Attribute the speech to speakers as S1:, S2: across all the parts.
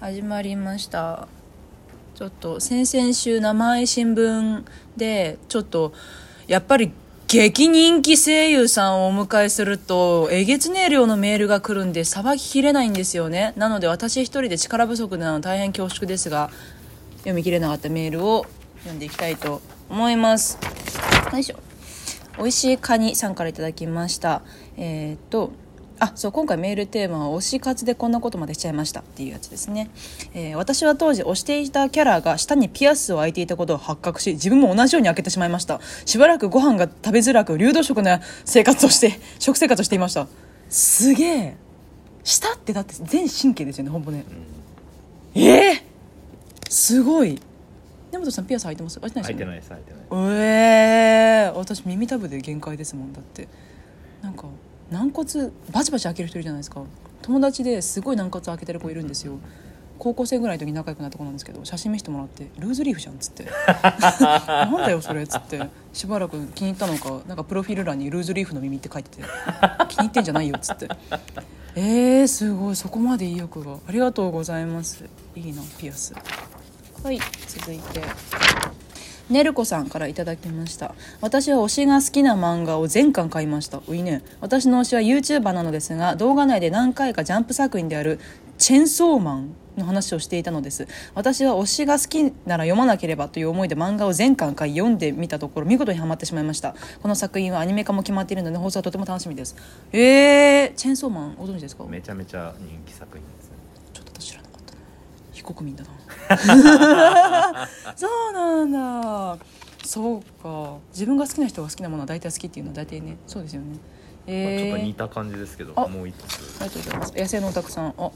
S1: 始まりました。ちょっと先々週生配新聞でちょっとやっぱり激人気声優さんをお迎えするとえげつねえ量のメールが来るんでさばききれないんですよね。なので私一人で力不足なの大変恐縮ですが読み切れなかったメールを読んでいきたいと思います。よいしょ。美味しいカニさんからいただきました。えー、っとあそう今回メールテーマは推し活でこんなことまでしちゃいましたっていうやつですね、えー、私は当時推していたキャラが舌にピアスを開いていたことを発覚し自分も同じように開けてしまいました。しばらくご飯が食べづらく流動食な生活をして 食生活をしていました。すげえ。舌ってだって全神経ですよね本ね、うん、ええー、すごい。根本さんピアス開いてます？
S2: 開いてないです開いてないです開いて
S1: ないええー、私耳たぶで限界ですもんだって。なんか軟骨バチバチ開ける人いるじゃないですか。友達ですごい軟骨開けてる子いるんですよ。高校生ぐらいの時仲良くなった子なんですけど写真見せてもらって「ルーズリーフじゃん」っつって「なんだよそれ」っつって。しばらく気に入ったのかなんかプロフィール欄に「ルーズリーフの耳」って書いてて「気に入ってんじゃないよ」っつって。えー、すごい。そこまで意欲が。ありがとうございます。いいなピアス。はい続いて。ねるこさんからいただきました。私は推しが好きな漫画を全巻買いました。ういね。私の推しは YouTuber なのですが動画内で何回かジャンプ作品であるチェンソーマンの話をしていたのです。私は推しが好きなら読まなければという思いで漫画を全巻買い読んでみたところ見事にはまってしまいました。この作品はアニメ化も決まっているので放送はとても楽しみです。えー、チェンソーマンご存知ですか？
S2: めちゃめちゃ人気作品ですね
S1: ちょっと知らなかったな非国民だな。そうなんだ。そうか。自分が好きな人が好きなものは大体好きっていうのは大体ねそうですよね。
S2: えー、ちょっと似た感じですけどもう一
S1: つ。ありがとうございます野生のおたくさん。あ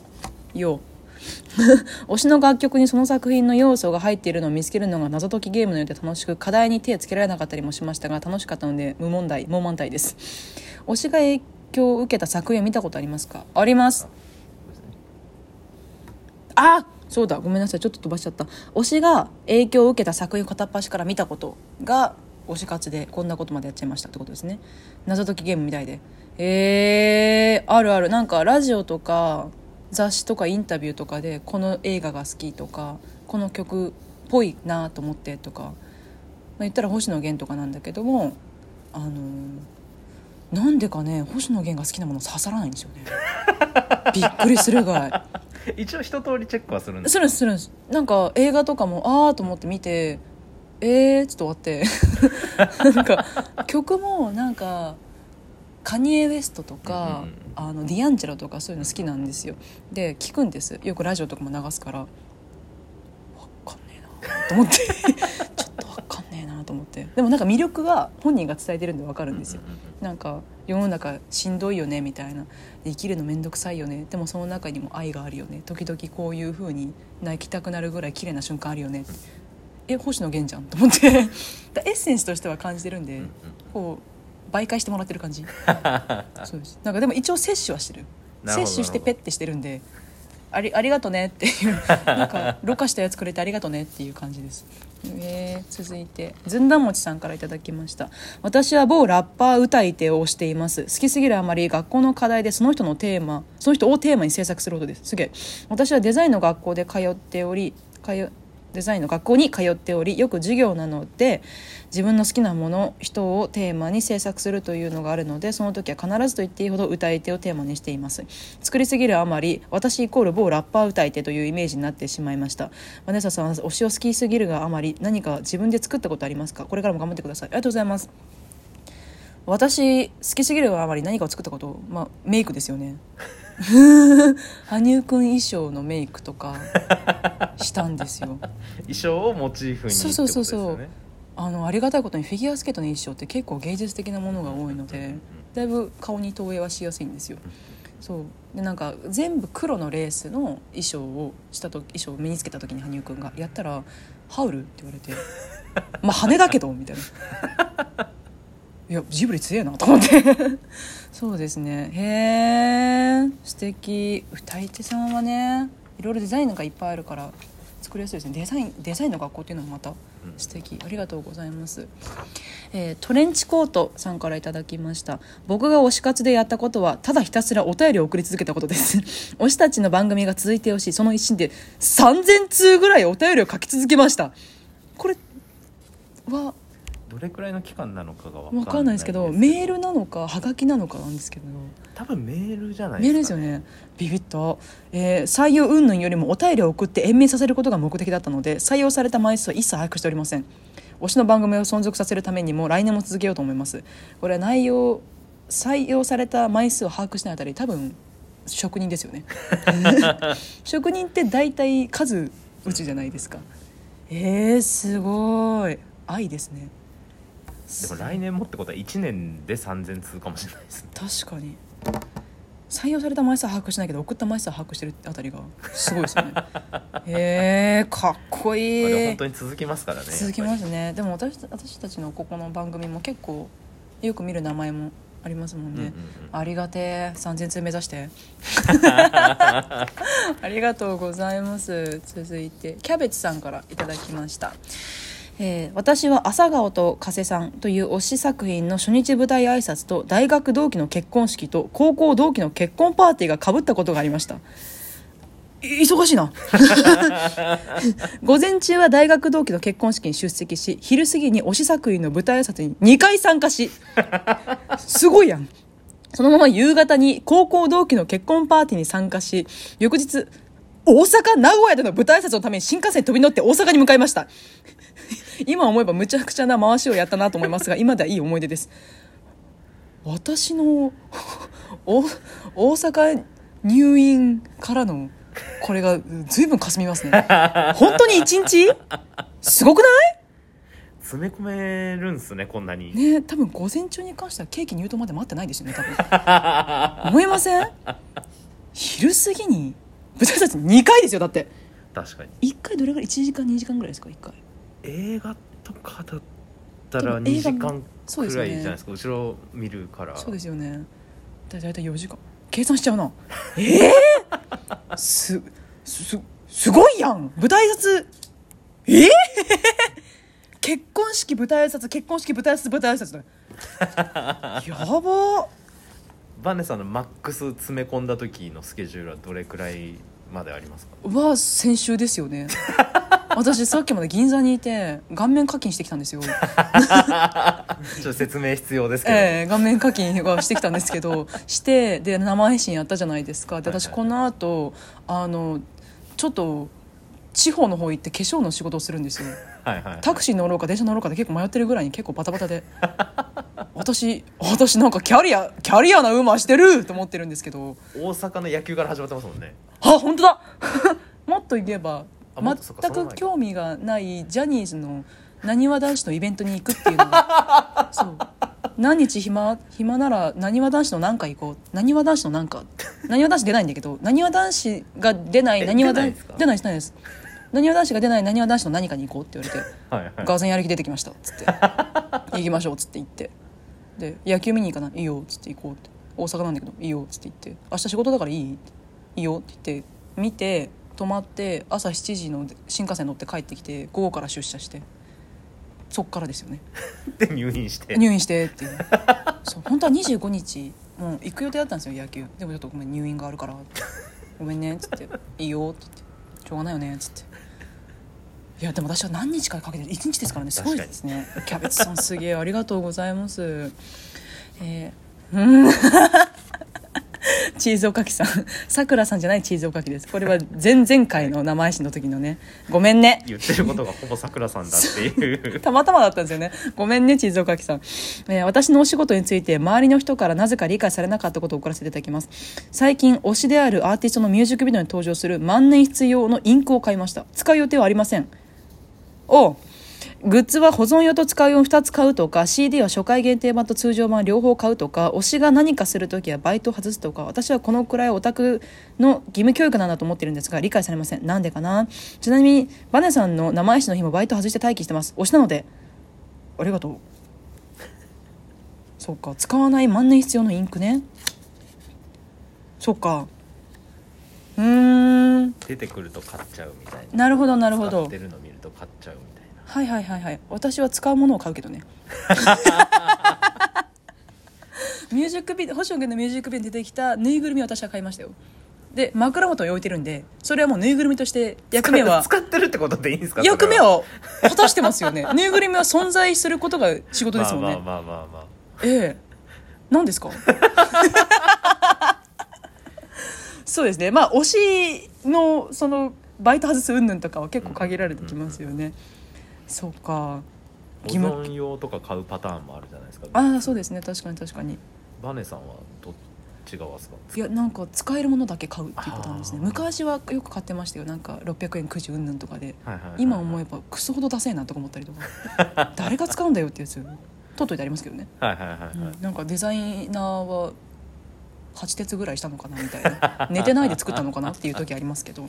S1: よ 推しの楽曲にその作品の要素が入っているのを見つけるのが謎解きゲームのようで楽しく課題に手をつけられなかったりもしましたが楽しかったので無問題無満体です。推しが影響を受けた作品を見たことありますか？あります。あそうだごめんなさい。ちょっと飛ばしちゃった。推しが影響を受けた作品片っ端から見たことが推し活でこんなことまでやっちゃいましたってことですね。謎解きゲームみたいで。えー、あるある。なんかラジオとか雑誌とかインタビューとかでこの映画が好きとかこの曲っぽいなと思ってとか、まあ、言ったら星野源とかなんだけどもあのー、なんでかね星野源が好きなもの刺さらないんですよね。びっくりするぐらい。
S2: 一応一通りチェックはするんで
S1: すするんですするんです。なんか映画とかもああと思って見てえー、ちょっと終わって。なんか曲もなんかカニエ・ウエストとか、うんうん、あのディアンジェロとかそういうの好きなんですよ。で聞くんです。よくラジオとかも流すから。分かんねえなと思ってなと思って。でもなんか魅力は本人が伝えてるんで分かるんですよ、なんか世の中しんどいよねみたいな。生きるの面倒くさいよね。でもその中にも愛があるよね。時々こういうふうに泣きたくなるぐらい綺麗な瞬間あるよね。え星野源じゃんと思って。エッセンスとしては感じてるんで、こう媒介してもらってる感じ。そうです。なんかでも一応摂取はしてる。摂取してペッてしてるんでありありがとねっていうなんかろ過したやつくれてありがとねっていう感じです。えー、続いてずんだもちさんから頂きました。私は某ラッパー歌い手をしています。好きすぎるあまり学校の課題でその人のテーマその人をテーマに制作することです。すげえ。私はデザインの学校で通っており通デザインの学校に通っておりよく授業なので自分の好きなもの人をテーマに制作するというのがあるのでその時は必ずと言っていいほど歌い手をテーマにしています。作りすぎるあまり私イコール某ラッパー歌い手というイメージになってしまいました。マネサさん推しを好きすぎるがあまり何か自分で作ったことありますか？これからも頑張ってください。ありがとうございます。私好きすぎるがあまり何かを作ったことまあメイクですよね。羽生くん衣装のメイクとかしたんですよ。
S2: 衣装をモチーフに、ね、
S1: そうそうそうそう。あのありがたいことにフィギュアスケートの衣装って結構芸術的なものが多いのでだいぶ顔に投影はしやすいんですよ。そう。でなんか全部黒のレースの衣装をしたと衣装を身につけた時に羽生くんがやったら「ハウル?」って言われて「まあ羽だけど」みたいないやジブリ強えなと思って。そうですね。へえ素敵。歌い手さんはねいろいろデザインがいっぱいあるから作りやすいですね。デザインデザインの学校っていうのもまた
S2: うん。
S1: 素敵。ありがとうございます、えートレンチコートさんからいただきました。僕が推し活でやったことはただひたすらお便りを送り続けたことです。推したちの番組が続いてほしい。その一心で3000通ぐらいお便りを書き続けました。これは
S2: どれくらいの期間なのかがわ
S1: 分かんないですけどメールなのかはがきなのかなんですけど。
S2: 多分メールじゃない
S1: メール
S2: でか、
S1: ですすよね。ビビった、えー採用云々よりもお便りを送って延命させることが目的だったので採用された枚数は一切把握しておりません。推しの番組を存続させるためにも来年も続けようと思います。これは内容採用された枚数を把握しないあたり多分職人ですよね。職人って大体数打つじゃないですか。えー、すごい。愛ですね
S2: でも来年もってことは1年で3000通かもしれないですね。
S1: 確かに。採用された枚数は把握しないけど送った枚数は把握してるあたりがすごいですよね。へえかっこいい。
S2: まあ本当に続きますからね
S1: 続きますすね。でも私私たちのここの番組も結構よく見る名前もありますもんね、
S2: うんうんうん。
S1: ありがてえ3000通目指して。ありがとうございます。続いてキャベツさんからいただきましたえー私は朝顔と加瀬さんという推し作品の初日舞台挨拶と大学同期の結婚式と高校同期の結婚パーティーがかぶったことがありました。忙しいな。午前中は大学同期の結婚式に出席し昼過ぎに推し作品の舞台挨拶に2回参加しすごいやん。そのまま夕方に高校同期の結婚パーティーに参加し翌日大阪名古屋での舞台挨拶のために新幹線飛び乗って大阪に向かいました。今思えばむちゃくちゃな回しをやったなと思いますが今ではいい思い出です。私のお大阪入院からのこれが随分かすみますね。本当に一日？すごくない？
S2: 詰め込めるんすねこんなに、
S1: ね多分午前中に関してはケーキ入刀まで待ってないですよね多分。思いません？昼過ぎに舞台挨拶2回ですよだって。
S2: 確かに。
S1: 1回どれぐらい？1時間2時間ぐらいですか？1回
S2: 映画とかだったら2
S1: でも映画
S2: 時間くらいじゃないですか？後ろ見るから。
S1: そうですよね。だいたい4時間。計算しちゃうな。ええすすすごいやん！舞台挨拶。ええ結婚式舞台挨拶結婚式舞台挨拶舞台挨拶。だやば。
S2: バネさんのマックス詰め込んだ時のスケジュールはどれくらいまでありますか？
S1: は先週ですよね私さっきまで銀座にいて顔面課金してきたんですよ。
S2: ちょっと説明必要ですけど、
S1: ええ顔面課金はしてきたんですけどしてで生配信やったじゃないですか。で私この後あのちょっと地方の方行って化粧の仕事をするんですよ。
S2: はいはい
S1: タクシー乗ろうか電車乗ろうかで結構迷ってるぐらいに結構バタバタで。私私なんかキャリアキャリアな馬してると思ってるんですけど。
S2: 大阪の野球から始まってますもんね。
S1: あ本当だ。もっと言えば全く興味がないジャニーズのなにわ男子のイベントに行くっていうのが そう。何日暇暇ならなにわ男子の何か行こう。なにわ男子の何か。なにわ男子出ないんだけどなにわ男子が出ない
S2: え
S1: なにわ男
S2: 出ないんですか？
S1: 出ないです出ないです。なにわ男子が出ないなにわ男子の何かに行こうって言われて。
S2: はいはい。
S1: ガーゼンやる気出てきました。っつって。行きましょうっつって言って。で野球見に行かない？いいよっつって行こうって。大阪なんだけどいいよっつって言って。明日仕事だからいい？って。いいよって言って。見て泊まって朝7時の新幹線乗って帰ってきて午後から出社してそっからですよね。
S2: で入院して。
S1: 入院してっていう。そう本当は25日もう行く予定だったんですよ野球。でもちょっとごめん入院があるから。ごめんねっつって「いいよ」って言って「しょうがないよね」っつって。いやでも私は何日からかけて1日ですからね。すごいですね。キャベツさんすげえありがとうございます。えー、うんチーズおかきさん さくらさんじゃないチーズおかきですこれは前々回の生配信の時のねごめんね
S2: 言ってることがほぼさくらさんだっていう
S1: たまたまだったんですよね。ごめんね、チーズおかきさん。えー私のお仕事について、周りの人からなぜか理解されなかったことを送らせていただきます。最近、推しであるアーティストのミュージックビデオに登場する万年筆用のインクを買いました。使う予定はありません。おグッズは保存用と使う用を2つ買うとか CD は初回限定版と通常版両方買うとか推しが何かするときはバイトを外すとか私はこのくらいオタクの義務教育なんだと思ってるんですが理解されません。なんでかな？ちなみにバネさんの生配信の日もバイト外して待機してます。推しなので。ありがとう。そうか。使わない万年必要のインクね。そうか。うーん。
S2: 出てくると買っちゃうみたいな。
S1: なるほどなるほど。
S2: 使ってるの見ると買っちゃうみたいな
S1: はいはいはいはい。私は使うものを買うけどね。ミュージックビデオ星野源のミュージックビデオに出てきたぬいぐるみを私は買いましたよ。で枕元に置いてるんでそれはもうぬいぐるみとして役目は
S2: 使ってるってことでいいんですか
S1: 役目を果たしてますよね。ぬいぐるみは存在することが仕事ですもんね、
S2: まあまあまあまあまあ。
S1: ええ。何ですか？そうですね。まあ推しのそのバイト外す云々とかは結構限られてきますよね、そうか。
S2: 保存用とか買うパターンもあるじゃないですか。
S1: ああそうですね。確かに確かに。
S2: バネさんはどっち側ですか？
S1: いやなんか使えるものだけ買うっていうパターンですね。昔はよく買ってましたよ。なんか600円くじうんぬんとかで。
S2: はいはいはい
S1: 今思えばクソほどダセえなとか思ったりとか。誰が使うんだよってやつ。取っといてありますけどね、
S2: はいはいはいはい、
S1: うん。なんかデザイナーは8鉄ぐらいしたのかなみたいな。寝てないで作ったのかなっていう時ありますけど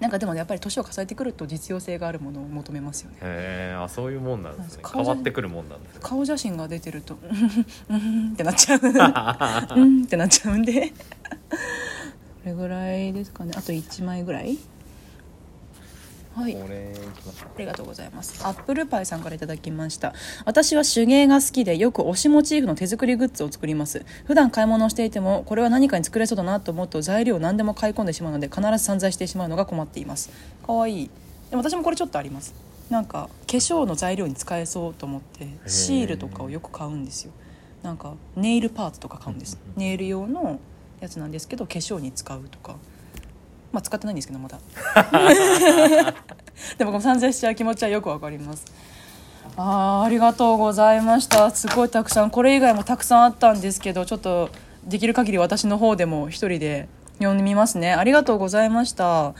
S1: なんかでもやっぱり年を重ねてくると実用性があるものを求めますよね。
S2: へえあそういうもんなんですね。
S1: 顔
S2: 変わってくるもんなんですね。
S1: 顔写真が出てると「うんうん」ってなっちゃう。うんってなっちゃうんで。これぐらいですかね。あと1枚ぐらいはい。
S2: これ
S1: ありがとうございます。アップルパイさんからいただきました。私は手芸が好きでよく推しモチーフの手作りグッズを作ります。普段買い物をしていてもこれは何かに作れそうだなと思うと材料を何でも買い込んでしまうので必ず散財してしまうのが困っています。かわいい。でも私もこれちょっとあります。なんか化粧の材料に使えそうと思ってシールとかをよく買うんですよ。なんかネイルパーツとか買うんです。ネイル用のやつなんですけど化粧に使うとかまあ使ってないんですけどまだ。でもこの散財しちゃう気持ちはよくわかります。あーありがとうございました。すごいたくさん。これ以外もたくさんあったんですけどちょっとできる限り私の方でも一人で読んでみますね。ありがとうございました。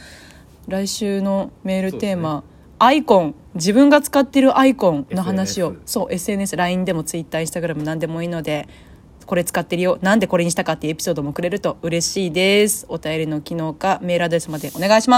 S1: 来週のメールテーマ、アイコン。自分が使ってるアイコンの話を。
S2: SNS
S1: そう SNSLINE でも TwitterInstagram 何でもいいのでこれ使ってるよなんでこれにしたかっていうエピソードもくれると嬉しいです。お便りの機能かメールアドレスまでお願いします。